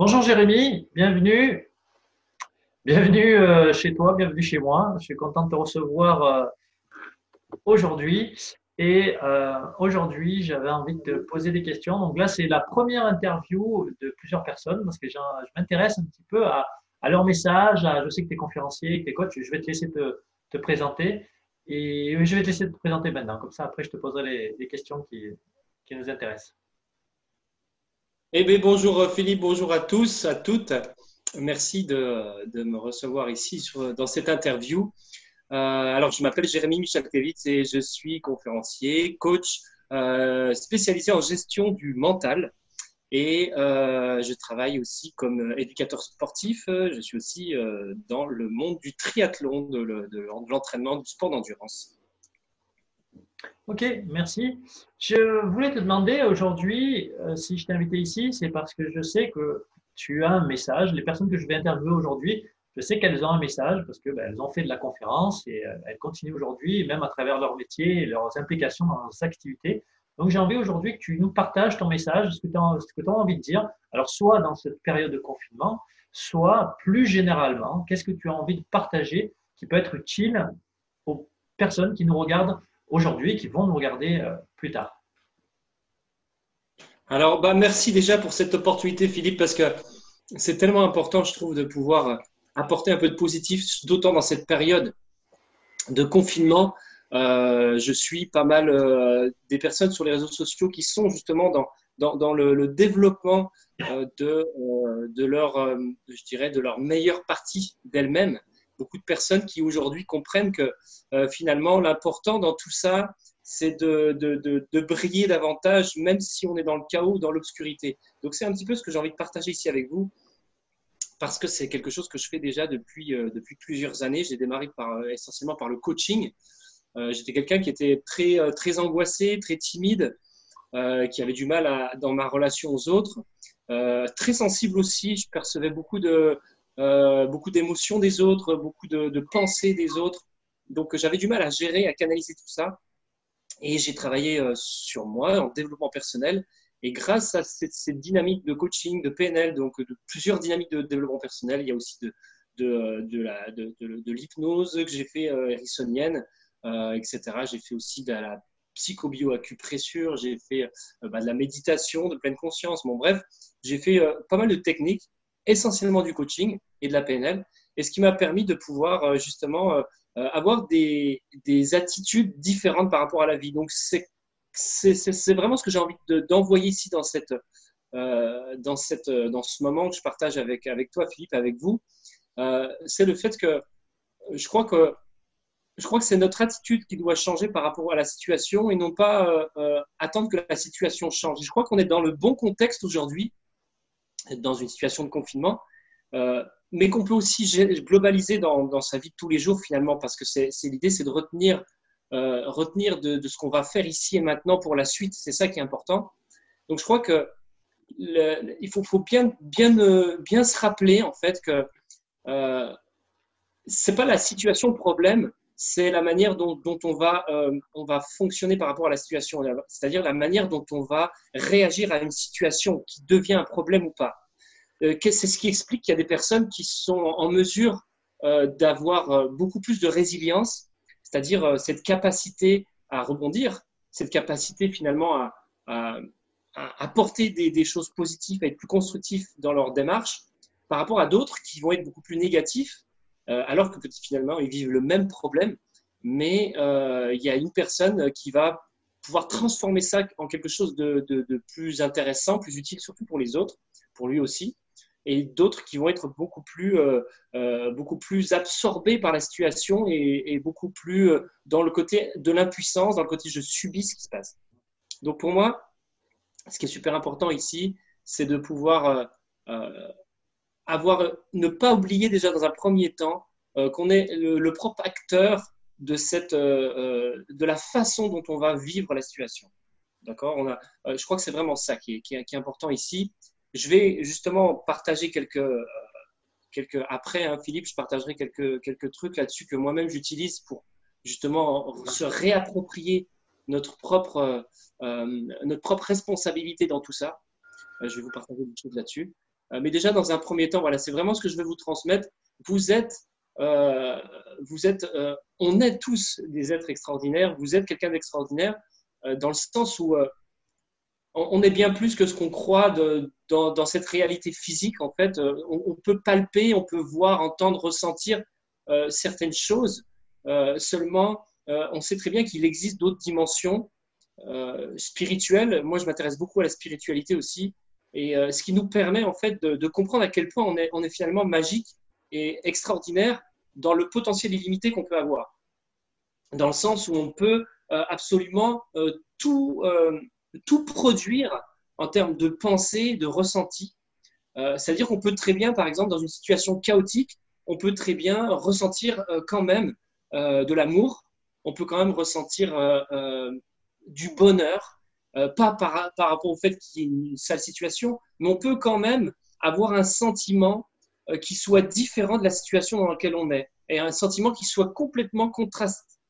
Bonjour Jérémy, bienvenue. Bienvenue euh, chez toi, bienvenue chez moi. Je suis content de te recevoir euh, aujourd'hui. Et euh, aujourd'hui, j'avais envie de poser des questions. Donc là, c'est la première interview de plusieurs personnes parce que je m'intéresse un petit peu à, leur message. je sais que tu es conférencier, que tu es coach. Je vais te laisser te, présenter. Et je vais te laisser te présenter maintenant. Comme ça, après, je te poserai les, questions qui nous intéressent. Eh bien, bonjour Philippe, bonjour à tous, à toutes. Merci de, me recevoir ici dans cette interview. Euh, alors, je m'appelle Jérémy Michalkevitz et je suis conférencier, coach euh, spécialisé en gestion du mental. Et euh, je travaille aussi comme éducateur sportif. Je suis aussi euh, dans le monde du triathlon, de l'entraînement, du sport d'endurance. Ok, merci. Je voulais te demander aujourd'hui, euh, si je t'ai invité ici, c'est parce que je sais que tu as un message. Les personnes que je vais interviewer aujourd'hui, je sais qu'elles ont un message parce qu'elles ben, ont fait de la conférence et euh, elles continuent aujourd'hui, même à travers leur métier et leurs implications dans leurs activités. Donc j'ai envie aujourd'hui que tu nous partages ton message, ce que tu as, as, envie de dire. Alors soit dans cette période de confinement, soit plus généralement, qu'est-ce que tu as envie de partager qui peut être utile aux personnes qui nous regardent aujourd'hui qui vont nous regarder euh, plus tard. Alors, bah, merci déjà pour cette opportunité, Philippe, parce que c'est tellement important, je trouve, de pouvoir apporter un peu de positif, d'autant dans cette période de confinement. Euh, je suis pas mal euh, des personnes sur les réseaux sociaux qui sont justement dans, dans, le, développement de, de, leur, je dirais, de leur meilleure partie d'elles-mêmes beaucoup de personnes qui aujourd'hui comprennent que euh, finalement, l'important dans tout ça, c'est de, briller davantage, même si on est dans le chaos dans l'obscurité. Donc, c'est un petit peu ce que j'ai envie de partager ici avec vous, parce que c'est quelque chose que je fais déjà depuis, euh, plusieurs années. J'ai démarré euh, essentiellement par le coaching. J'étais quelqu'un qui était très, angoissé, très timide, qui avait du mal dans ma relation aux autres. très sensible aussi, je percevais beaucoup de, euh, beaucoup d'émotions des autres, beaucoup de, pensées des autres. Donc j'avais du mal à gérer, à canaliser tout ça. Et j'ai travaillé euh, sur moi en développement personnel. Et grâce à cette, dynamique de coaching, de PNL, donc de plusieurs dynamiques de développement personnel, il y a aussi de, l'hypnose que j'ai fait euh, hérissonienne, etc. J'ai fait aussi de la psychobioacupressure, j'ai fait bah, de la méditation, de pleine conscience. Bon, bref, j'ai fait pas mal de techniques essentiellement du coaching et de la PNL, et ce qui m'a permis de pouvoir euh, justement euh, euh, avoir des, des, attitudes différentes par rapport à la vie. Donc, c'est vraiment ce que j'ai envie d'envoyer ici dans, cette, dans, cette, dans ce moment que je partage avec, avec toi, Philippe, avec vous. c'est le fait que je crois que je crois que c'est notre attitude qui doit changer par rapport à la situation et non pas attendre que la situation change. Je crois qu'on est dans le bon contexte aujourd'hui dans une situation de confinement, euh, mais qu'on peut aussi globaliser dans, sa vie de tous les jours finalement, parce que c'est l'idée, c'est de retenir, euh, retenir de, ce qu'on va faire ici et maintenant pour la suite. C'est ça qui est important. Donc je crois que il faut, bien, bien, bien se rappeler en fait que euh, c'est pas la situation problème, c'est la manière dont, dont on, va, euh, on va fonctionner par rapport à la situation, c'est-à-dire la manière dont on va réagir à une situation qui devient un problème ou pas. Euh, c'est ce qui explique qu'il y a des personnes qui sont en mesure euh, d'avoir beaucoup plus de résilience, c'est-à-dire cette capacité à rebondir, cette capacité finalement à, apporter des, des, choses positives, à être plus constructifs dans leur démarche, par rapport à d'autres qui vont être beaucoup plus négatifs alors que finalement, ils vivent le même problème, mais euh, il y a une personne qui va pouvoir transformer ça en quelque chose de, plus intéressant, plus utile, surtout pour les autres, pour lui aussi, et d'autres qui vont être beaucoup plus, euh, beaucoup plus absorbés par la situation et, beaucoup plus dans le côté de l'impuissance, dans le côté je subis ce qui se passe. Donc pour moi, ce qui est super important ici, c'est de pouvoir ne pas oublier déjà dans un premier temps euh, qu'on est le, propre acteur de, cette, euh, euh, de la façon dont on va vivre la situation. D'accord? On a, Je crois que c'est vraiment ça qui est, qui, est, important ici. Je vais justement partager quelques, quelques après, hein, Philippe, je partagerai quelques, quelques trucs là-dessus que moi-même j'utilise pour justement se réapproprier notre propre, notre propre responsabilité dans tout ça. je vais vous partager des choses là-dessus. Mais déjà, dans un premier temps, voilà, c'est vraiment ce que je veux vous transmettre. Vous êtes, vous êtes on est tous des êtres extraordinaires. Vous êtes quelqu'un d'extraordinaire dans le sens où on est bien plus que ce qu'on croit dans, cette réalité physique. En fait, euh, on, peut palper, on peut voir, entendre, ressentir euh, certaines choses. Euh, seulement, on sait très bien qu'il existe d'autres dimensions spirituelles. Moi, je m'intéresse beaucoup à la spiritualité aussi, et ce qui nous permet en fait de, comprendre à quel point on est, finalement magique et extraordinaire dans le potentiel illimité qu'on peut avoir. Dans le sens où on peut absolument tout tout produire en termes de pensée, de ressenti. Euh, c'est-à-dire qu'on peut très bien, par exemple, dans une situation chaotique, on peut très bien ressentir euh, quand même euh, de l'amour, on peut quand même ressentir du bonheur, pas par, par, rapport au fait qu'il y ait une sale situation, mais on peut quand même avoir un sentiment qui soit différent de la situation dans laquelle on est, et un sentiment qui soit complètement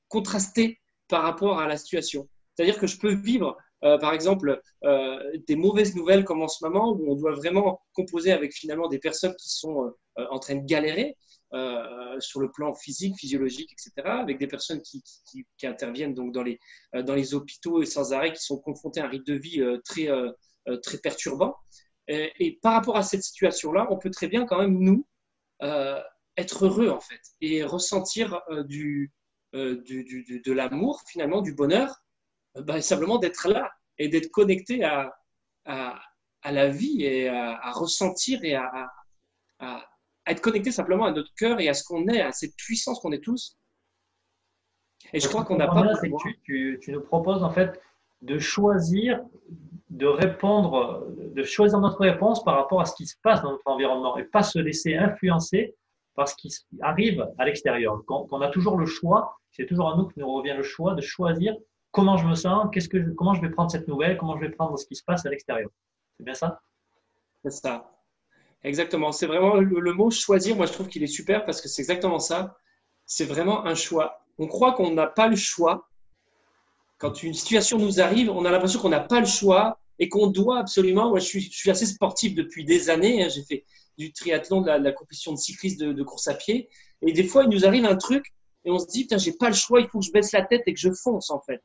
contrasté par rapport à la situation. C'est-à-dire que je peux vivre euh, par exemple, euh, des mauvaises nouvelles comme en ce moment, où on doit vraiment composer avec finalement des personnes qui sont euh, en train de galérer sur le plan physique, physiologique, etc., avec des personnes qui, interviennent donc dans les, dans les hôpitaux et sans arrêt, qui sont confrontées à un rythme de vie très, très perturbant. Et, par rapport à cette situation-là, on peut très bien quand même, nous, être heureux en fait et ressentir de l'amour, finalement, du bonheur bah, simplement d'être là et d'être connecté à, à, à, la vie et à, ressentir et à, être connecté simplement à notre cœur et à ce qu'on est, à cette puissance qu'on est tous. Et je crois qu'on n'a pas. tu, tu, nous proposes en fait de choisir, de répondre, de choisir notre réponse par rapport à ce qui se passe dans notre environnement et pas se laisser influencer par ce qui arrive à l'extérieur. Qu'on a toujours le choix, c'est toujours à nous que nous revient le choix de choisir comment je me sens, qu'est-ce que comment je vais prendre cette nouvelle, comment je vais prendre ce qui se passe à l'extérieur. C'est bien ça? C'est ça. Exactement. C'est vraiment le, mot choisir. Moi, je trouve qu'il est super parce que c'est exactement ça. C'est vraiment un choix. On croit qu'on n'a pas le choix. Quand une situation nous arrive, on a l'impression qu'on n'a pas le choix et qu'on doit absolument. Moi, je suis, assez sportif depuis des années. Hein. J'ai fait du triathlon, de la, compétition de cycliste de, de, course à pied. Et des fois, il nous arrive un truc et on se dit, putain, j'ai pas le choix, il faut que je baisse la tête et que je fonce, en fait.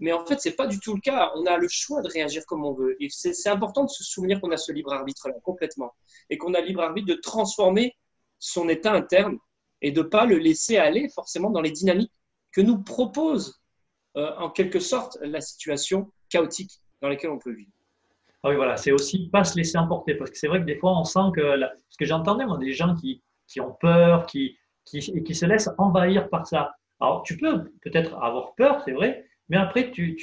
Mais en fait, ce n'est pas du tout le cas. On a le choix de réagir comme on veut. Et c'est important de se souvenir qu'on a ce libre arbitre-là, complètement. Et qu'on a le libre arbitre de transformer son état interne et de ne pas le laisser aller forcément dans les dynamiques que nous propose, euh, en quelque sorte, la situation chaotique dans laquelle on peut vivre. Ah oui, voilà, c'est aussi pas se laisser emporter. Parce que c'est vrai que des fois, on sent que. Ce que j'entendais, moi, des gens qui, qui ont peur, qui, qui, qui se laissent envahir par ça. Alors, tu peux peut-être avoir peur, c'est vrai, mais après, tu,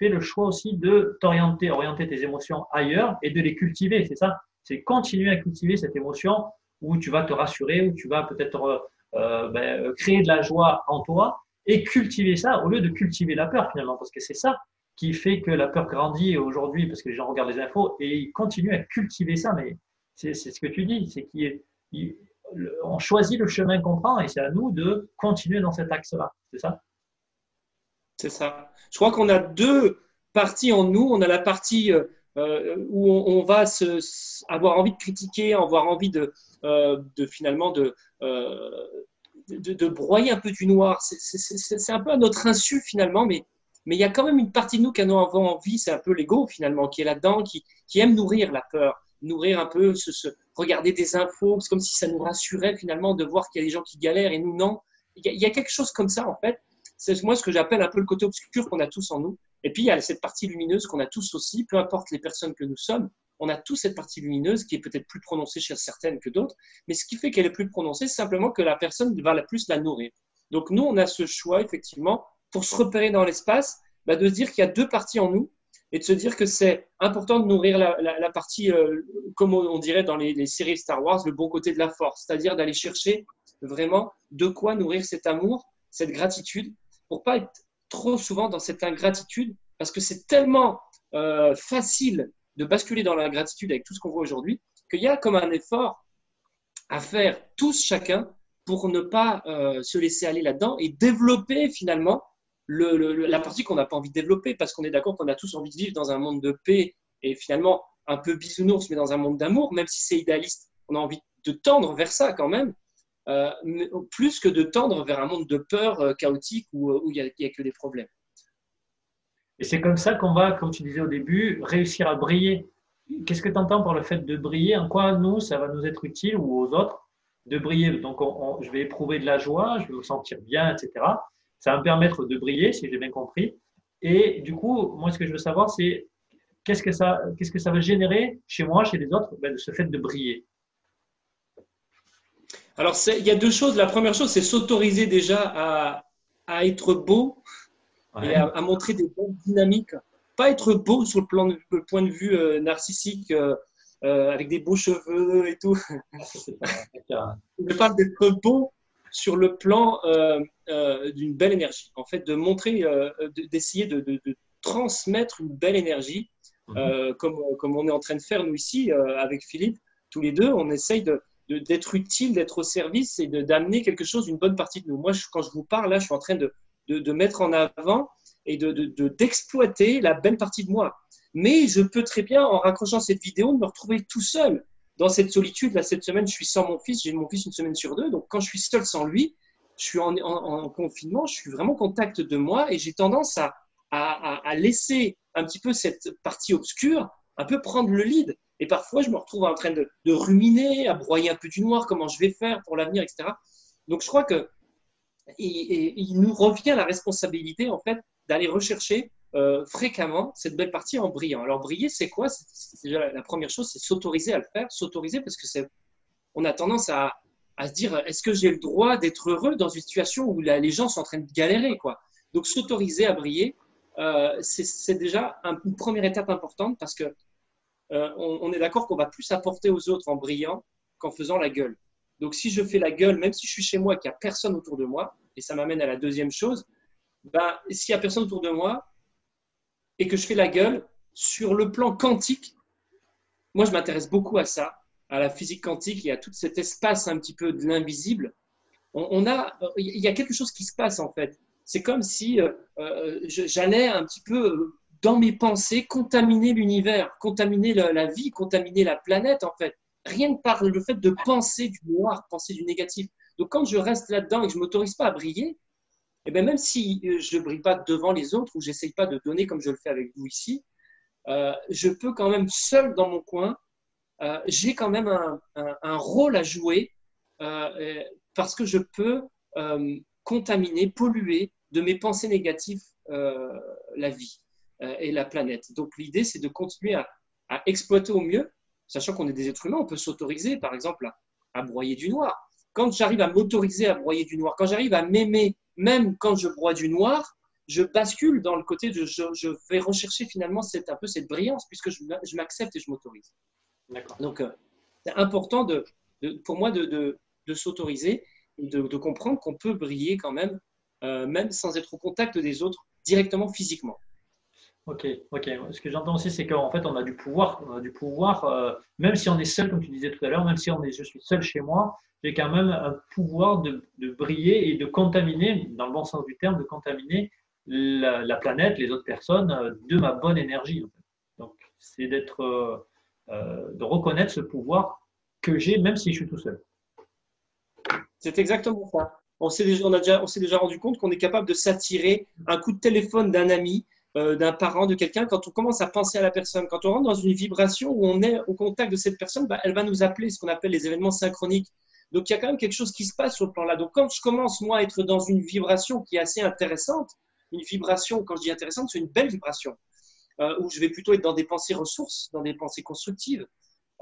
fais le choix aussi de t'orienter, orienter tes émotions ailleurs et de les cultiver. C'est ça? C'est continuer à cultiver cette émotion où tu vas te rassurer, où tu vas peut-être euh, ben, créer de la joie en toi et cultiver ça au lieu de cultiver la peur finalement, parce que c'est ça qui fait que la peur grandit aujourd'hui, parce que les gens regardent les infos et ils continuent à cultiver ça. Mais c'est ce que tu dis, c'est qu'on choisit le chemin qu'on prend et c'est à nous de continuer dans cet axe-là. C'est ça? C'est ça. Je crois qu'on a deux parties en nous. On a la partie euh, euh, où on, va avoir envie de critiquer, avoir envie de, euh, finalement de, broyer un peu du noir. C'est un peu à notre insu finalement, mais il y a quand même une partie de nous qui a envie, c'est un peu l'ego finalement, qui est là-dedans, qui, aime nourrir la peur, nourrir un peu, se, regarder des infos, c'est comme si ça nous rassurait finalement de voir qu'il y a des gens qui galèrent et nous non. Il il y a quelque chose comme ça en fait c'est moi ce que j'appelle un peu le côté obscur qu'on a tous en nous. Et puis il y a cette partie lumineuse qu'on a tous aussi, peu importe les personnes que nous sommes, on a tous cette partie lumineuse qui est peut-être plus prononcée chez certaines que d'autres, mais ce qui fait qu'elle est plus prononcée, c'est simplement que la personne va la plus la nourrir. Donc nous, on a ce choix effectivement pour se repérer dans l'espace, bah, de se dire qu'il y a deux parties en nous et de se dire que c'est important de nourrir la, partie, euh, comme on dirait dans les, les, séries Star Wars, le bon côté de la force, c'est-à-dire d'aller chercher vraiment de quoi nourrir cet amour, cette gratitude pour pas être trop souvent dans cette ingratitude, parce que c'est tellement euh, facile de basculer dans l'ingratitude avec tout ce qu'on voit aujourd'hui, qu'il y a comme un effort à faire tous chacun pour ne pas euh, se laisser aller là-dedans et développer finalement le, la partie qu'on n'a pas envie de développer, parce qu'on est d'accord qu'on a tous envie de vivre dans un monde de paix et finalement un peu bisounours, mais dans un monde d'amour, même si c'est idéaliste, on a envie de tendre vers ça quand même, plus que de tendre vers un monde de peur euh, chaotique où il n'y a, a, que des problèmes. Et c'est comme ça qu'on va, comme tu disais au début, réussir à briller. Qu'est-ce que tu entends par le fait de briller? En quoi, nous, ça va nous être utile ou aux autres de briller? Donc, je vais éprouver de la joie, je vais me sentir bien, etc. Ça va me permettre de briller, si j'ai bien compris. Et du coup, moi, ce que je veux savoir, c'est qu'est-ce que ça, qu'est-ce que ça va générer chez moi, chez les autres, ben, ce fait de briller. Alors, il y a deux choses. La première chose, c'est s'autoriser déjà à, à, être beau et à, montrer des bonnes dynamiques. Pas être beau sur le, plan de, le point de vue euh, narcissique, euh, euh, avec des beaux cheveux et tout. Je parle d'être beau sur le plan d'une belle énergie. En fait, de montrer, d'essayer de, de, de, transmettre une belle énergie, mhm. comme, comme on est en train de faire nous ici avec Philippe. Tous les deux, on essaye de, d'être utile, d'être au service et d'amener quelque chose, une bonne partie de nous. Moi, quand je vous parle, là, je suis en train de, de mettre en avant et d'exploiter la belle partie de moi. Mais je peux très bien, en raccrochant cette vidéo, me retrouver tout seul dans cette solitude. Là, cette semaine, je suis sans mon fils, j'ai mon fils une semaine sur deux. Donc, quand je suis seul sans lui, je suis en, en, confinement, je suis vraiment en contact de moi et j'ai tendance à, à, laisser un petit peu cette partie obscure un peu prendre le lead. Et parfois, je me retrouve en train de, ruminer, à broyer un peu du noir, comment je vais faire pour l'avenir, etc. Donc, je crois que il, nous revient la responsabilité, en fait, d'aller rechercher euh, fréquemment cette belle partie en brillant. Alors, briller, c'est quoi? C'est déjà la première chose, c'est s'autoriser à le faire. S'autoriser parce que on a tendance à, à se dire, est-ce que j'ai le droit d'être heureux dans une situation où les gens sont en train de galérer, quoi? Donc, s'autoriser à briller, euh, c'est déjà une première étape importante parce que euh, on, est d'accord qu'on va plus apporter aux autres en brillant qu'en faisant la gueule. Donc, si je fais la gueule, même si je suis chez moi et qu'il n'y a personne autour de moi, et ça m'amène à la deuxième chose, ben, s'il n'y a personne autour de moi et que je fais la gueule, sur le plan quantique, moi, je m'intéresse beaucoup à ça, à la physique quantique et à tout cet espace un petit peu de l'invisible. On, a, il y a quelque chose qui se passe en fait. C'est comme si euh, euh, j'allais un petit peu dans mes pensées, contaminer l'univers, contaminer la, vie, contaminer la planète, en fait. Rien que par le fait de penser du noir, penser du négatif. Donc, quand je reste là-dedans et que je ne m'autorise pas à briller, eh bien, même si euh, je ne brille pas devant les autres ou j'essaye pas de donner comme je le fais avec vous ici, euh, je peux quand même, seul dans mon coin, euh, j'ai quand même un, rôle à jouer parce que je peux contaminer, polluer de mes pensées négatives la vie. Euh, et la planète. Donc l'idée, c'est de continuer à, exploiter au mieux, sachant qu'on est des êtres humains, on peut s'autoriser, par exemple, à, broyer du noir. Quand j'arrive à m'autoriser à broyer du noir, quand j'arrive à m'aimer, même quand je broie du noir, je bascule dans le côté de je, vais rechercher finalement cette, un peu cette brillance puisque je, m'accepte et je m'autorise. Donc, euh, c'est important de, pour moi de, de, s'autoriser, de, de, comprendre qu'on peut briller quand même, euh, même sans être au contact des autres directement physiquement. Ok, ok. Ce que j'entends aussi, c'est qu'en fait, on a du pouvoir. On a du pouvoir, euh, même si on est seul, comme tu disais tout à l'heure, même si on est, je suis seul chez moi, j'ai quand même un pouvoir de, briller et de contaminer, dans le bon sens du terme, de contaminer la, la planète, les autres personnes, euh, de ma bonne énergie. Donc, c'est d'être, euh, de reconnaître ce pouvoir que j'ai, même si je suis tout seul. C'est exactement ça. On s'est déjà, on a déjà, on s'est déjà rendu compte qu'on est capable de s'attirer un coup de téléphone d'un ami, euh, d'un parent, de quelqu'un, quand on commence à penser à la personne, quand on rentre dans une vibration où on est au contact de cette personne, bah, elle va nous appeler ce qu'on appelle les événements synchroniques. Donc il y a quand même quelque chose qui se passe sur le plan-là. Donc quand je commence moi à être dans une vibration qui est assez intéressante, une vibration, quand je dis intéressante, c'est une belle vibration, euh, où je vais plutôt être dans des pensées ressources, dans des pensées constructives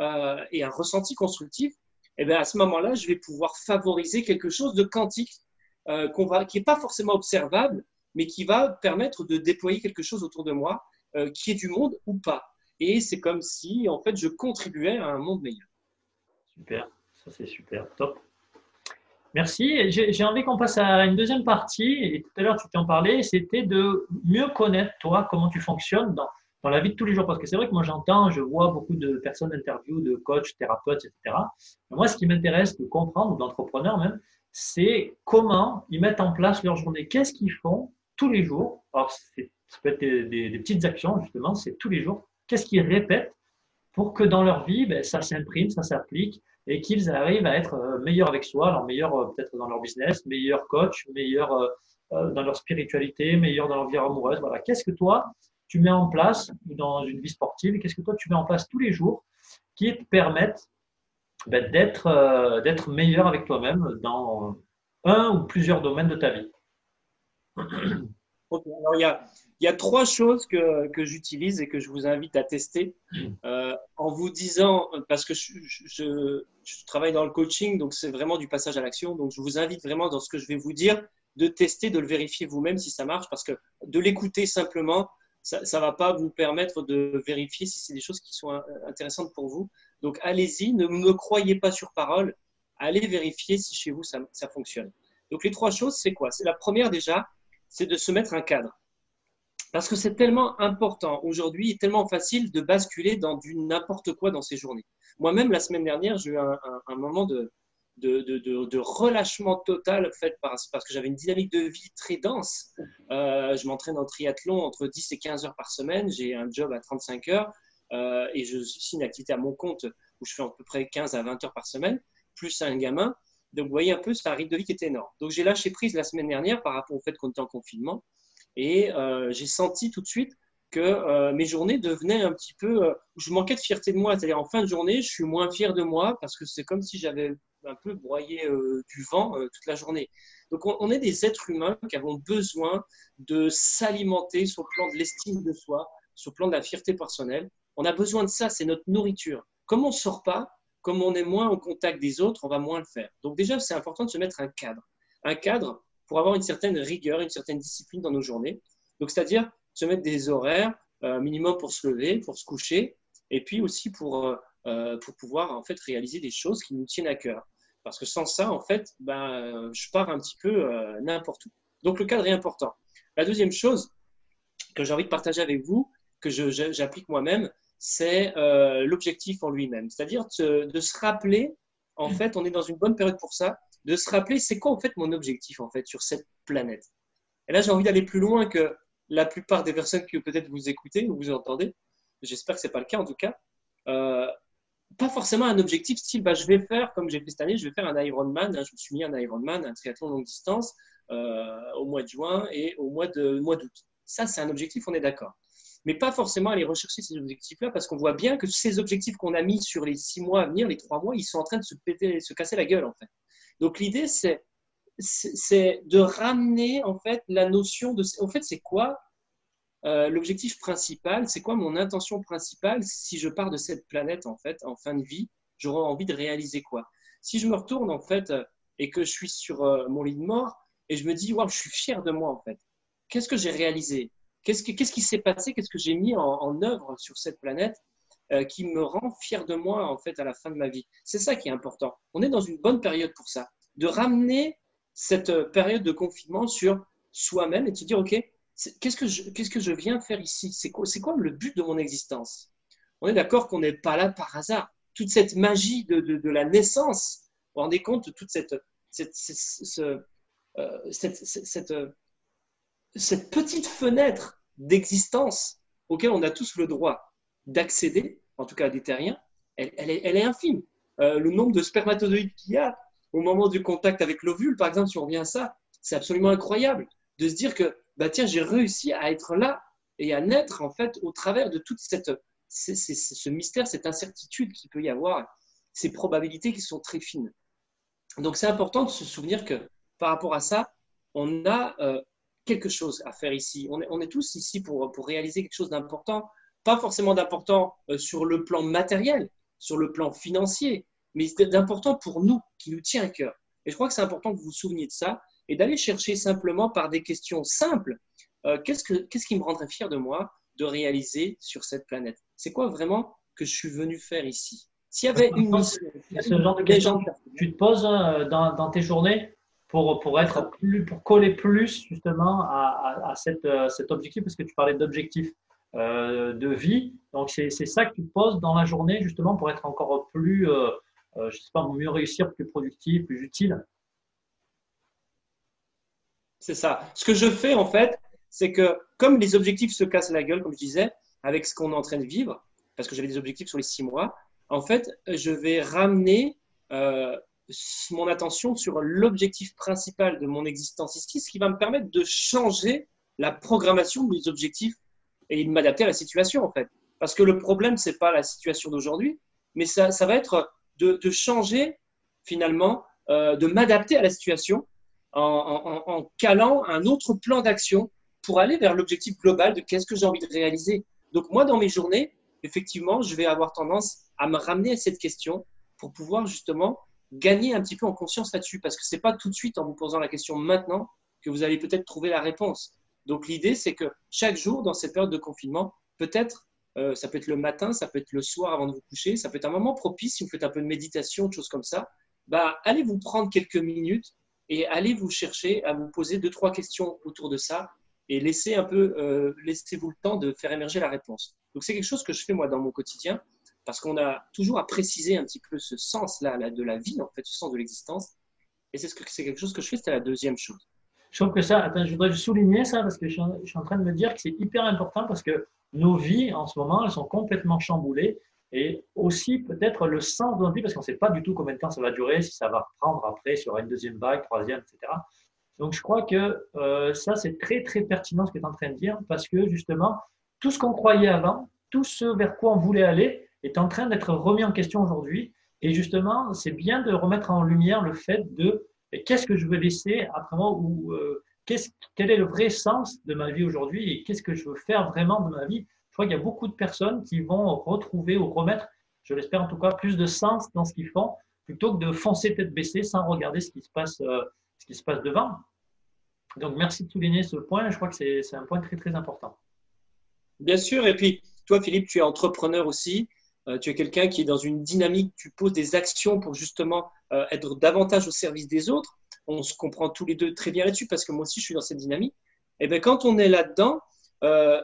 euh, et un ressenti constructif, et eh bien à ce moment-là, je vais pouvoir favoriser quelque chose de quantique qu'on va, qui n'est pas forcément observable, mais qui va permettre de déployer quelque chose autour de moi euh, qui est du monde ou pas. Et c'est comme si, en fait, je contribuais à un monde meilleur. Super, ça c'est super, top. Merci. J'ai envie qu'on passe à une deuxième partie, et tout à l'heure tu t'en parlais, c'était de mieux connaître toi, comment tu fonctionnes dans, dans la vie de tous les jours. Parce que c'est vrai que moi j'entends, je vois beaucoup de personnes interviews, de coachs, thérapeutes, etc. moi, ce qui m'intéresse de comprendre, ou d'entrepreneurs même, c'est comment ils mettent en place leur journée. Qu'est-ce qu'ils font tous les jours. Alors, ça peut être des, petites actions, justement, c'est tous les jours. Qu'est-ce qu'ils répètent pour que dans leur vie, ben, ça s'imprime, ça s'applique et qu'ils arrivent à être euh, meilleurs avec soi, alors meilleurs euh, peut-être dans leur business, meilleurs coach, meilleurs euh, dans leur spiritualité, meilleurs dans leur vie amoureuse. Voilà. Qu'est-ce que toi, tu mets en place dans une vie sportive Qu'est-ce que toi, tu mets en place tous les jours qui te permettent ben, d'être d'être meilleur avec toi-même dans un ou plusieurs domaines de ta vie? Alors, il y a, trois choses que, j'utilise et que je vous invite à tester euh, en vous disant, parce que je, travaille dans le coaching, donc c'est vraiment du passage à l'action. Donc je vous invite vraiment dans ce que je vais vous dire de tester, de le vérifier vous-même si ça marche, parce que de l'écouter simplement, ça ne va pas vous permettre de vérifier si c'est des choses qui sont intéressantes pour vous. Donc allez-y, ne me croyez pas sur parole, allez vérifier si chez vous ça fonctionne. Donc les trois choses, c'est quoi? C'est la première déjà, c'est de se mettre un cadre. Parce que c'est tellement important aujourd'hui tellement facile de basculer dans du n'importe quoi dans ces journées. Moi-même, la semaine dernière, j'ai eu un, moment de, de, relâchement total fait parce, parce que j'avais une dynamique de vie très dense. Euh, je m'entraîne en triathlon entre 10 et 15 heures par semaine. J'ai un job à 35 heures euh, et je suis une activité à mon compte où je fais à peu près 15 à 20 heures par semaine, plus un gamin. Donc, vous voyez un peu, c'est un rythme de vie qui est énorme. Donc, j'ai lâché prise la semaine dernière par rapport au fait qu'on était en confinement. Et euh, j'ai senti tout de suite que euh, mes journées devenaient un petit peu. Euh, je manquais de fierté de moi. C'est-à-dire, en fin de journée, je suis moins fier de moi parce que c'est comme si j'avais un peu broyé du vent toute la journée. Donc, on, on, est des êtres humains qui avons besoin de s'alimenter sur le plan de l'estime de soi, sur le plan de la fierté personnelle. On a besoin de ça, c'est notre nourriture. Comme on ne sort pas, comme on est moins en contact des autres, on va moins le faire. Donc déjà, c'est important de se mettre un cadre. Un cadre pour avoir une certaine rigueur, une certaine discipline dans nos journées. Donc c'est-à-dire se mettre des horaires euh, minimum pour se lever, pour se coucher, et puis aussi pour, euh, euh, pour pouvoir en fait réaliser des choses qui nous tiennent à cœur. Parce que sans ça, en fait, ben, je pars un petit peu n'importe où. Donc le cadre est important. La deuxième chose que j'ai envie de partager avec vous, que j'applique moi-même, c'est euh, l'objectif en lui-même. C'est-à-dire de, se rappeler, en mm. fait, on est dans une bonne période pour ça, de se rappeler c'est quoi en fait mon objectif en fait sur cette planète. Et là, j'ai envie d'aller plus loin que la plupart des personnes que peut-être vous écoutez ou vous entendez. J'espère que ce n'est pas le cas en tout cas. Euh, pas forcément un objectif style bah, je vais faire, comme j'ai fait cette année, je vais faire un Ironman. Hein, je me suis mis un Ironman, un triathlon longue distance euh, au mois de juin et au mois de mois d'août. Ça, c'est un objectif, on est d'accord mais pas forcément aller rechercher ces objectifs-là parce qu'on voit bien que ces objectifs qu'on a mis sur les six mois à venir, les trois mois, ils sont en train de se péter, se casser la gueule en fait. Donc l'idée c'est c'est de ramener en fait la notion de en fait c'est quoi euh, l'objectif principal, c'est quoi mon intention principale si je pars de cette planète en fait en fin de vie, j'aurais envie de réaliser quoi Si je me retourne en fait et que je suis sur euh, mon lit de mort et je me dis waouh, je suis fier de moi en fait. Qu'est-ce que j'ai réalisé? Qu'est-ce, qui s'est passé Qu'est-ce que j'ai mis en, œuvre sur cette planète euh, qui me rend fier de moi en fait à la fin de ma vie? C'est ça qui est important. On est dans une bonne période pour ça, de ramener cette euh, période de confinement sur soi-même et de se dire ok, qu'est-ce que je, viens faire ici? C'est quoi, le but de mon existence? On est d'accord qu'on n'est pas là par hasard. Toute cette magie de, la naissance, vous vous rendez compte toute cette, euh, cette petite fenêtre d'existence auquel on a tous le droit d'accéder, en tout cas des terriens, elle, est, infime. Euh, le nombre de spermatozoïdes qu'il y a au moment du contact avec l'ovule, par exemple, si on revient à ça, c'est absolument incroyable de se dire que, bah tiens, j'ai réussi à être là et à naître, en fait, au travers de toute cette, ce mystère, cette incertitude qu'il peut y avoir, ces probabilités qui sont très fines. Donc, c'est important de se souvenir que par rapport à ça, on a euh, quelque chose à faire ici. On est, on est tous ici pour, pour, réaliser quelque chose d'important, pas forcément d'important euh, sur le plan matériel, sur le plan financier, mais d'important pour nous, qui nous tient à cœur. Et je crois que c'est important que vous vous souveniez de ça et d'aller chercher simplement par des questions simples, euh, qu'est-ce, que, qu'est-ce qui me rendrait fier de moi de réaliser sur cette planète? C'est quoi vraiment que je suis venu faire ici? S'il y avait une mission, ce genre de questions tu te poses euh, dans, dans tes journées pour, pour, être pour coller plus justement à, à, cette, euh, cet objectif, parce que tu parlais d'objectif euh, de vie. Donc, c'est ça que tu poses dans la journée justement pour être encore plus, euh, euh, je sais pas, mieux réussir, plus productif, plus utile. C'est ça. Ce que je fais en fait, c'est que comme les objectifs se cassent la gueule, comme je disais, avec ce qu'on est en train de vivre, parce que j'avais des objectifs sur les six mois, en fait, je vais ramener mon attention sur l'objectif principal de mon existence ici, ce qui va me permettre de changer la programmation de mes objectifs et de m'adapter à la situation, en fait. Parce que le problème, ce n'est pas la situation d'aujourd'hui, mais ça, ça, va être de, changer, finalement, euh, de m'adapter à la situation en, en, en, calant un autre plan d'action pour aller vers l'objectif global de qu'est-ce que j'ai envie de réaliser. Donc, moi, dans mes journées, effectivement, je vais avoir tendance à me ramener à cette question pour pouvoir justement gagner un petit peu en conscience là-dessus. Parce que ce n'est pas tout de suite en vous posant la question maintenant que vous allez peut-être trouver la réponse. Donc l'idée, c'est que chaque jour, dans cette période de confinement, peut-être, euh, ça peut être le matin, ça peut être le soir avant de vous coucher, ça peut être un moment propice si vous faites un peu de méditation, de choses comme ça, bah, allez vous prendre quelques minutes et allez vous chercher à vous poser deux, trois questions autour de ça et laissez un peu, euh, laissez-vous le temps de faire émerger la réponse. Donc c'est quelque chose que je fais moi dans mon quotidien parce qu'on a toujours à préciser un petit peu ce sens-là là, de la vie, en fait, ce sens de l'existence. Et c'est ce que c'est quelque chose que je fais, c'était la deuxième chose. Je trouve que ça, je voudrais souligner ça parce que je suis, en train de me dire que c'est hyper important parce que nos vies en ce moment, elles sont complètement chamboulées et aussi peut-être le sens de notre vie parce qu'on ne sait pas du tout combien de temps ça va durer, si ça va reprendre après, s'il y aura une deuxième vague, troisième, etc. Donc je crois que euh, ça, c'est très très pertinent ce que tu es en train de dire parce que justement, tout ce qu'on croyait avant, tout ce vers quoi on voulait aller est en train d'être remis en question aujourd'hui. Et justement, c'est bien de remettre en lumière le fait de qu'est-ce que je veux laisser après moi ou euh, quel est le vrai sens de ma vie aujourd'hui et qu'est-ce que je veux faire vraiment de ma vie? Je crois qu'il y a beaucoup de personnes qui vont retrouver ou remettre, je l'espère en tout cas, plus de sens dans ce qu'ils font plutôt que de foncer tête baissée sans regarder ce qui se passe, euh, ce qui se passe devant. Donc, merci de souligner ce point. Je crois que c'est un point très, très important. Bien sûr. Et puis, toi, Philippe, tu es entrepreneur aussi. Euh, tu es quelqu'un qui est dans une dynamique, tu poses des actions pour justement euh, être davantage au service des autres. On se comprend tous les deux très bien là-dessus parce que moi aussi je suis dans cette dynamique. Et bien quand on est là-dedans, euh,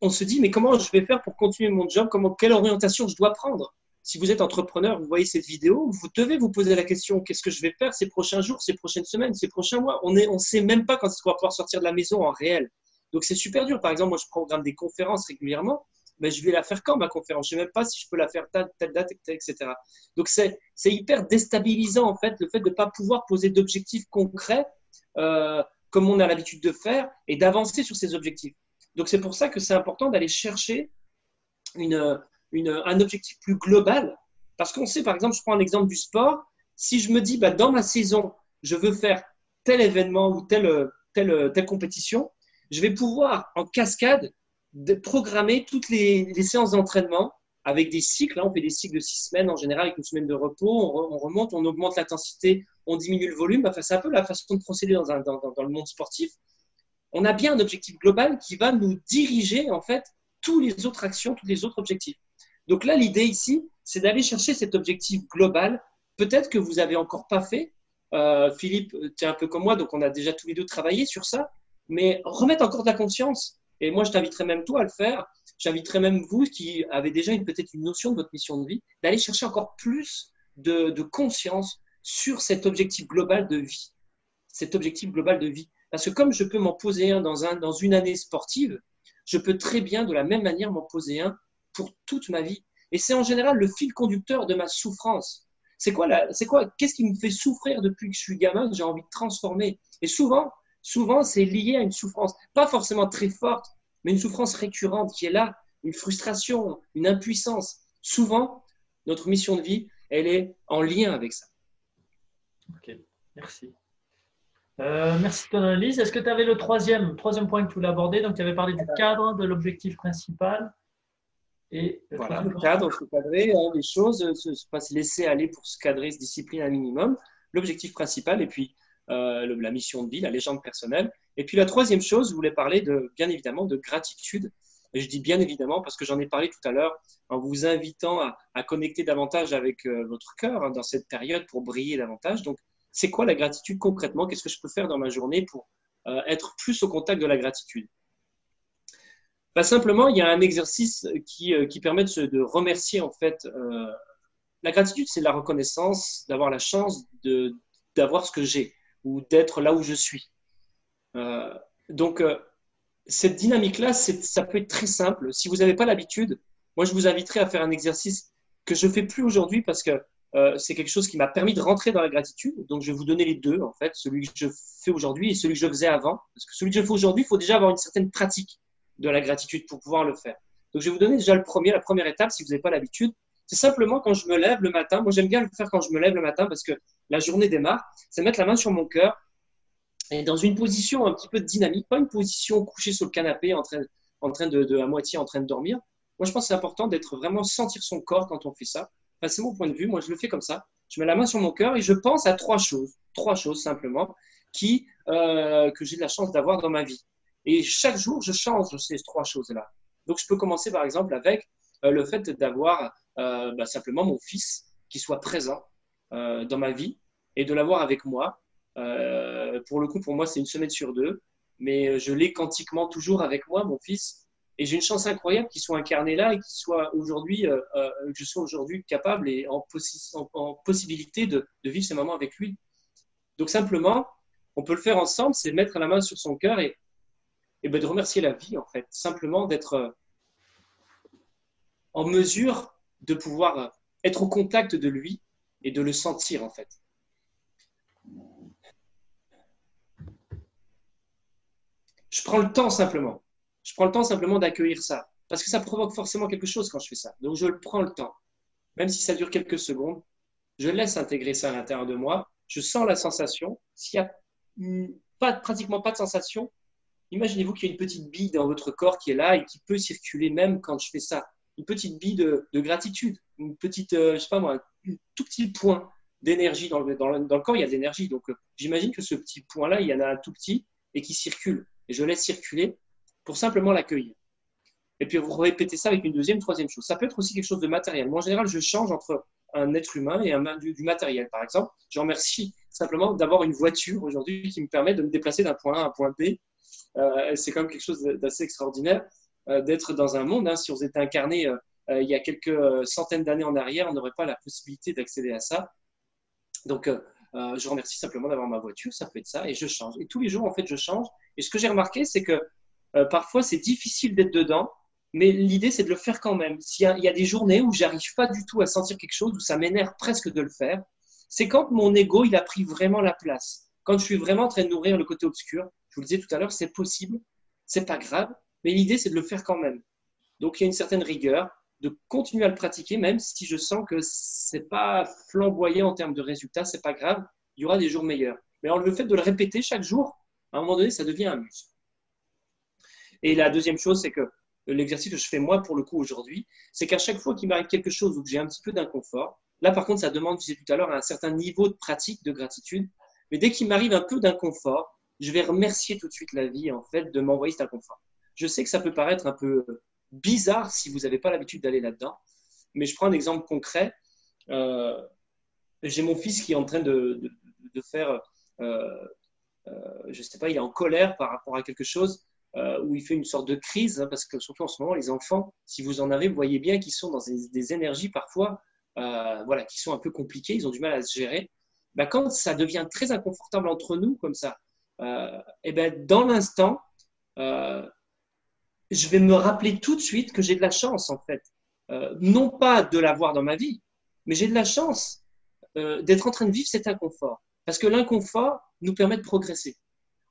on se dit mais comment je vais faire pour continuer mon job? Comment, Quelle orientation je dois prendre? Si vous êtes entrepreneur, vous voyez cette vidéo, vous devez vous poser la question qu'est-ce que je vais faire ces prochains jours, ces prochaines semaines, ces prochains mois? On ne on sait même pas quand est-ce qu'on va pouvoir sortir de la maison en réel. Donc c'est super dur. Par exemple, moi je programme des conférences régulièrement mais je vais la faire quand ma conférence? Je ne sais même pas si je peux la faire telle, telle date, etc. Donc c'est hyper déstabilisant en fait le fait de ne pas pouvoir poser d'objectifs concrets euh, comme on a l'habitude de faire et d'avancer sur ces objectifs. Donc c'est pour ça que c'est important d'aller chercher une, une, un objectif plus global parce qu'on sait par exemple, je prends un exemple du sport, si je me dis bah, dans ma saison, je veux faire tel événement ou telle, telle, telle compétition, je vais pouvoir en cascade de programmer toutes les, séances d'entraînement avec des cycles. Hein. on fait des cycles de six semaines en général avec une semaine de repos. On, remonte, on augmente l'intensité, on diminue le volume. Enfin, c'est un peu la façon de procéder dans, dans, le monde sportif. On a bien un objectif global qui va nous diriger en fait toutes les autres actions, tous les autres objectifs. Donc là, l'idée ici, c'est d'aller chercher cet objectif global. Peut-être que vous n'avez encore pas fait. Euh, Philippe, tu es un peu comme moi, donc on a déjà tous les deux travaillé sur ça. Mais remettre encore de la conscience et moi, je t'inviterais même toi à le faire. J'inviterais même vous qui avez déjà peut-être une notion de votre mission de vie, d'aller chercher encore plus de, conscience sur cet objectif global de vie. Cet objectif global de vie. Parce que comme je peux m'en poser un dans, un dans une année sportive, je peux très bien de la même manière m'en poser un pour toute ma vie. Et c'est en général le fil conducteur de ma souffrance. C'est quoi, qu'est-ce qui me fait souffrir depuis que je suis gamin, que j'ai envie de transformer? Et souvent, souvent c'est lié à une souffrance, pas forcément très forte, mais une souffrance récurrente qui est là, une frustration, une impuissance. Souvent, notre mission de vie, elle est en lien avec ça. Ok, merci. Euh, merci de ton analyse. Est-ce que tu avais le troisième, troisième point que tu voulais aborder? Donc, tu avais parlé du cadre, de l'objectif principal. Et voilà, le cadre, faut cadrer hein, les choses, se, se laisser aller pour se cadrer, se discipliner un minimum. L'objectif principal, et puis euh, la mission de vie, la légende personnelle. Et puis la troisième chose, je voulais parler de, bien évidemment de gratitude. Et je dis bien évidemment parce que j'en ai parlé tout à l'heure en vous invitant à, connecter davantage avec euh, votre cœur hein, dans cette période pour briller davantage. Donc, c'est quoi la gratitude concrètement? Qu'est-ce que je peux faire dans ma journée pour euh, être plus au contact de la gratitude? Bah, Simplement, il y a un exercice qui, permet de, de, remercier en fait. la gratitude, c'est la reconnaissance, d'avoir la chance d'avoir ce que j'ai ou d'être là où je suis. Euh, donc, euh, cette dynamique-là, ça peut être très simple. Si vous n'avez pas l'habitude, moi, je vous inviterai à faire un exercice que je fais plus aujourd'hui parce que euh, c'est quelque chose qui m'a permis de rentrer dans la gratitude. Donc, je vais vous donner les deux, en fait, celui que je fais aujourd'hui et celui que je faisais avant. Parce que celui que je fais aujourd'hui, il faut déjà avoir une certaine pratique de la gratitude pour pouvoir le faire. Donc, je vais vous donner déjà le premier, la première étape, si vous n'avez pas l'habitude. C'est simplement quand je me lève le matin. Moi, j'aime bien le faire quand je me lève le matin parce que la journée démarre. C'est mettre la main sur mon cœur et dans une position un petit peu dynamique, pas une position couchée sur le canapé en train, en train de, à moitié en train de dormir. Moi, je pense que c'est important d'être vraiment sentir son corps quand on fait ça c'est mon point de vue. Moi, je le fais comme ça. Je mets la main sur mon cœur et je pense à trois choses, trois choses simplement, qui, euh, que j'ai de la chance d'avoir dans ma vie. Et chaque jour, je change ces trois choses-là. Donc, je peux commencer par exemple avec euh, le fait d'avoir bah, simplement mon fils qui soit présent dans ma vie et de l'avoir avec moi. pour le coup, pour moi, c'est une semaine sur deux, mais je l'ai quantiquement toujours avec moi, mon fils. Et j'ai une chance incroyable qu'il soit incarné là et qu'il soit aujourd'hui, euh, euh, que je sois aujourd'hui capable et en, possibilité de, vivre ces moments avec lui. Donc simplement, on peut le faire ensemble, c'est mettre la main sur son cœur et, et ben de remercier la vie en fait, simplement d'être euh, en mesure de pouvoir être au contact de lui et de le sentir en fait. Je prends le temps simplement je prends le temps simplement d'accueillir ça. Parce que ça provoque forcément quelque chose quand je fais ça. Donc je prends le temps. Même si ça dure quelques secondes, je laisse intégrer ça à l'intérieur de moi. Je sens la sensation. S'il n'y a pas, pratiquement pas de sensation, imaginez-vous qu'il y a une petite bille dans votre corps qui est là et qui peut circuler même quand je fais ça. Une petite bille de, gratitude, une petite, euh, je sais pas moi, un tout petit point d'énergie dans le, dans, corps, il y a de l'énergie. Donc euh, j'imagine que ce petit point-là, il y en a un tout petit et qui circule. Et je laisse circuler pour simplement l'accueillir. Et puis vous répétez ça avec une deuxième, troisième chose. Ça peut être aussi quelque chose de matériel. Moi, en général, je change entre un être humain et un, du, matériel. Par exemple, je remercie simplement d'avoir une voiture aujourd'hui qui me permet de me déplacer d'un point A à un point B. Euh, c'est quand même quelque chose d'assez extraordinaire d'être dans un monde. Hein. Si on était incarné euh, il y a quelques centaines d'années en arrière, on n'aurait pas la possibilité d'accéder à ça. Donc, je remercie simplement d'avoir ma voiture. Ça peut être ça. Et je change. Et tous les jours, en fait, je change. Et ce que j'ai remarqué, c'est que euh, parfois, c'est difficile d'être dedans, mais l'idée, c'est de le faire quand même. S'il y, a des journées où j'arrive pas du tout à sentir quelque chose, où ça m'énerve presque de le faire, c'est quand mon ego, il a pris vraiment la place. Quand je suis vraiment en train de nourrir le côté obscur, je vous le disais tout à l'heure, c'est possible, c'est pas grave, mais l'idée, c'est de le faire quand même. Donc, il y a une certaine rigueur de continuer à le pratiquer, même si je sens que c'est pas flamboyant en termes de résultats, c'est pas grave, il y aura des jours meilleurs. Mais le fait de le répéter chaque jour, à un moment donné, ça devient un muscle. Et la deuxième chose, c'est que l'exercice que je fais moi pour le coup aujourd'hui, c'est qu'à chaque fois qu'il m'arrive quelque chose où j'ai un petit peu d'inconfort, là par contre, ça demande, je disais tout à l'heure, un certain niveau de pratique, de gratitude. Mais dès qu'il m'arrive un peu d'inconfort, je vais remercier tout de suite la vie en fait de m'envoyer cet inconfort. Je sais que ça peut paraître un peu bizarre si vous n'avez pas l'habitude d'aller là-dedans, mais je prends un exemple concret. Euh, j'ai mon fils qui est en train de, faire, euh, euh, je ne sais pas, il est en colère par rapport à quelque chose. Où il fait une sorte de crise, hein, parce que surtout en ce moment, les enfants, si vous en avez, vous voyez bien qu'ils sont dans des, énergies parfois voilà, qui sont un peu compliquées, ils ont du mal à se gérer. Bah, quand ça devient très inconfortable entre nous, comme ça, et eh ben, dans l'instant, je vais me rappeler tout de suite que j'ai de la chance, en fait. non pas de l'avoir dans ma vie, mais j'ai de la chance d'être en train de vivre cet inconfort. Parce que l'inconfort nous permet de progresser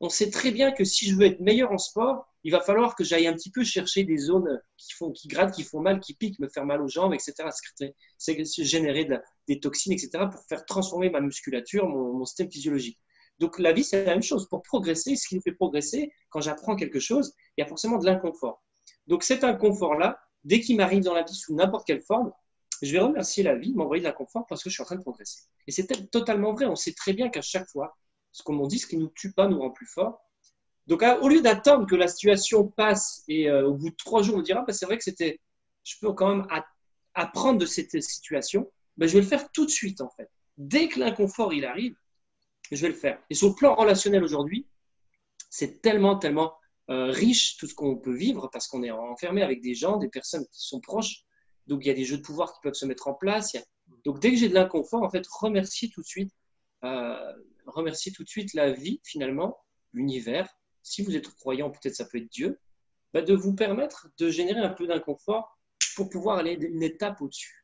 on sait très bien que si je veux être meilleur en sport, il va falloir que j'aille un petit peu chercher des zones qui font, qui grattent, qui font mal, qui piquent, me faire mal aux jambes, etc. C'est générer des toxines, etc. pour faire transformer ma musculature, mon, système physiologique. Donc la vie, c'est la même chose. Pour progresser, ce qui nous fait progresser, quand j'apprends quelque chose, il y a forcément de l'inconfort. Donc cet inconfort-là, dès qu'il m'arrive dans la vie sous n'importe quelle forme, je vais remercier la vie de m'envoyer de l'inconfort parce que je suis en train de progresser. Et c'est totalement vrai. On sait très bien qu'à chaque fois, ce qu'on dit, ce qui nous tue pas nous rend plus fort. Donc, au lieu d'attendre que la situation passe et euh, au bout de trois jours, on dira, bah, c'est vrai que c'était, je peux quand même apprendre de cette situation, bah, je vais le faire tout de suite, en fait. Dès que l'inconfort, il arrive, je vais le faire. Et sur le plan relationnel aujourd'hui, c'est tellement, tellement euh, riche tout ce qu'on peut vivre parce qu'on est enfermé avec des gens, des personnes qui sont proches. Donc, il y a des jeux de pouvoir qui peuvent se mettre en place. Donc, dès que j'ai de l'inconfort, en fait, remercier tout de suite euh, tout de suite la vie, finalement, l'univers. Si vous êtes croyant, peut-être ça peut être Dieu, bah, de vous permettre de générer un peu d'inconfort pour pouvoir aller une étape au-dessus.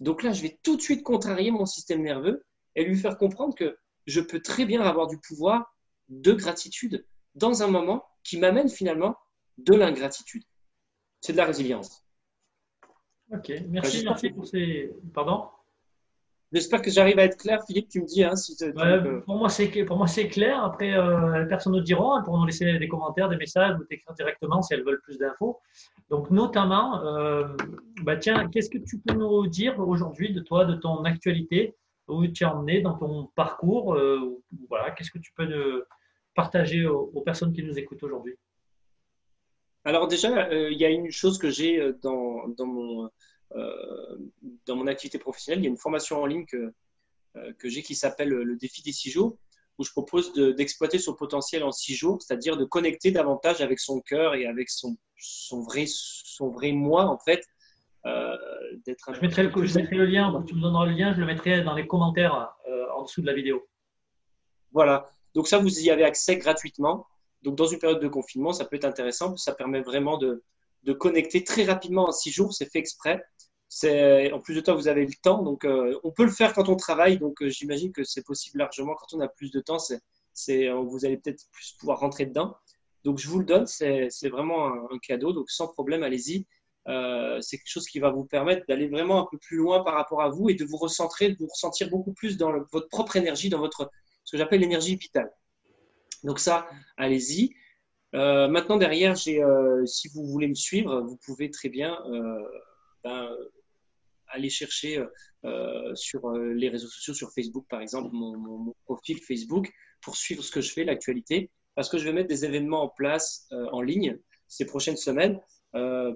Donc là, je vais tout de suite contrarier mon système nerveux et lui faire comprendre que je peux très bien avoir du pouvoir de gratitude dans un moment qui m'amène finalement de l'ingratitude. C'est de la résilience. Ok, merci, merci pour ces. Pardon? J'espère que j'arrive à être clair, Philippe. Tu me dis hein, si Pour moi, c'est pour moi c'est clair. Après, euh, les personnes nous diront, elles pourront nous laisser des commentaires, des messages ou t'écrire directement si elles veulent plus d'infos. Donc, notamment, euh, bah tiens, qu'est-ce que tu peux nous dire aujourd'hui de toi, de ton actualité, où tu es dans ton parcours euh, Voilà, qu'est-ce que tu peux nous partager aux, personnes qui nous écoutent aujourd'hui? Alors déjà, il y a une chose que j'ai dans, dans mon euh, dans mon activité professionnelle, il y a une formation en ligne que, euh, que j'ai qui s'appelle le défi des six jours, où je propose d'exploiter son potentiel en six jours, c'est-à-dire de connecter davantage avec son cœur et avec son, son, vrai, son vrai moi, en fait. Euh, je, mettrai le, je mettrai le lien, tu me donneras le lien, je le mettrai dans les commentaires en dessous de la vidéo. Voilà, donc ça, vous y avez accès gratuitement. Donc dans une période de confinement, ça peut être intéressant, ça permet vraiment de, de connecter très rapidement en six jours, c'est fait exprès. En plus de temps, vous avez le temps, donc euh, on peut le faire quand on travaille, donc euh, j'imagine que c'est possible largement quand on a plus de temps. C'est, euh, vous allez peut-être plus pouvoir rentrer dedans. Donc je vous le donne, c'est, c'est vraiment un, cadeau, donc sans problème, allez-y. C'est quelque chose qui va vous permettre d'aller vraiment un peu plus loin par rapport à vous et de vous recentrer, de vous ressentir beaucoup plus dans votre propre énergie, dans votre ce que j'appelle l'énergie vitale. Donc ça, allez-y. Euh, maintenant, derrière, euh, si vous voulez me suivre, vous pouvez très bien euh, ben, aller chercher sur les réseaux sociaux, sur Facebook par exemple, mon, profil Facebook, pour suivre ce que je fais, l'actualité, parce que je vais mettre des événements en place en ligne ces prochaines semaines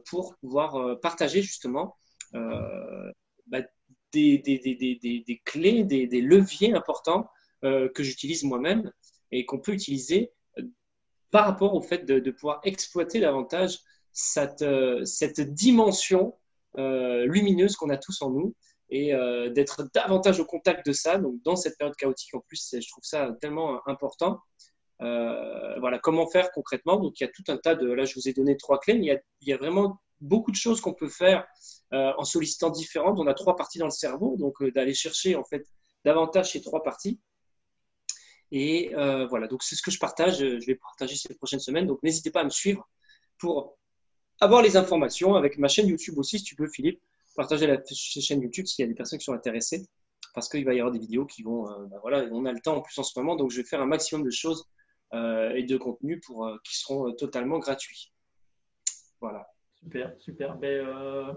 pour pouvoir partager justement ben, des, des, clés, des, leviers importants que j'utilise moi-même et qu'on peut utiliser par rapport au fait de, pouvoir exploiter davantage cette, euh, cette dimension euh, lumineuse qu'on a tous en nous et euh, d'être davantage au contact de ça. Donc, dans cette période chaotique, en plus, je trouve ça tellement important. Voilà, comment faire concrètement Donc, il y a tout un tas de. Là, je vous ai donné trois clés, mais il y a, vraiment beaucoup de choses qu'on peut faire en sollicitant différentes. On a trois parties dans le cerveau, donc d'aller chercher en fait davantage ces trois parties. Et euh, voilà, donc c'est ce que je partage. Je vais partager ces prochaines semaines. Donc n'hésitez pas à me suivre pour avoir les informations avec ma chaîne YouTube aussi, si tu peux, Philippe. Partager la chaîne YouTube s'il y a des personnes qui sont intéressées. Parce qu'il va y avoir des vidéos qui vont. Euh, ben voilà, on a le temps en plus en ce moment. Donc je vais faire un maximum de choses euh, et de contenus pour, qui seront totalement gratuits. Voilà. Super, super. Ben,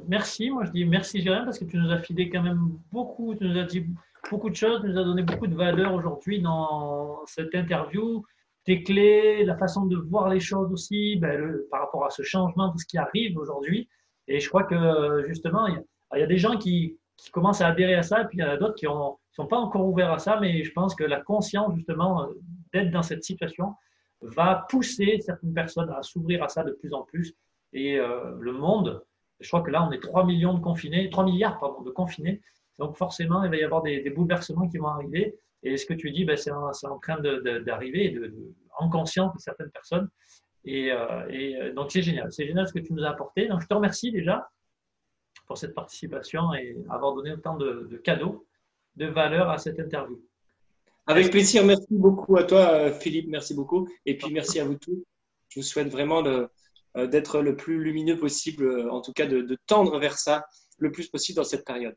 merci. Moi, je dis merci, Jérôme, parce que tu nous as filé quand même beaucoup. Tu nous as dit beaucoup de choses, nous a donné beaucoup de valeur aujourd'hui dans cette interview. Tes clés, la façon de voir les choses aussi, ben, par rapport à ce changement, tout ce qui arrive aujourd'hui. Et je crois que justement, il y, a, des gens qui, qui, commencent à adhérer à ça, et puis il y en a d'autres qui ne sont pas encore ouverts à ça, mais je pense que la conscience justement d'être dans cette situation va pousser certaines personnes à s'ouvrir à ça de plus en plus. Et euh, le monde, je crois que là, on est 3 millions de confinés, 3 milliards pardon, de confinés. Donc forcément, il va y avoir des, bouleversements qui vont arriver. Et ce que tu dis, ben, c'est en, train d'arriver de, en conscience de certaines personnes. Et, euh, euh, donc c'est génial. C'est génial ce que tu nous as apporté. Donc je te remercie déjà pour cette participation et avoir donné autant de, cadeaux, de valeur à cette interview. Avec plaisir. Merci beaucoup à toi, euh, Philippe. Merci beaucoup. Et puis merci à vous tous. Je vous souhaite vraiment d'être le plus lumineux possible, en tout cas de tendre vers ça le plus possible dans cette période.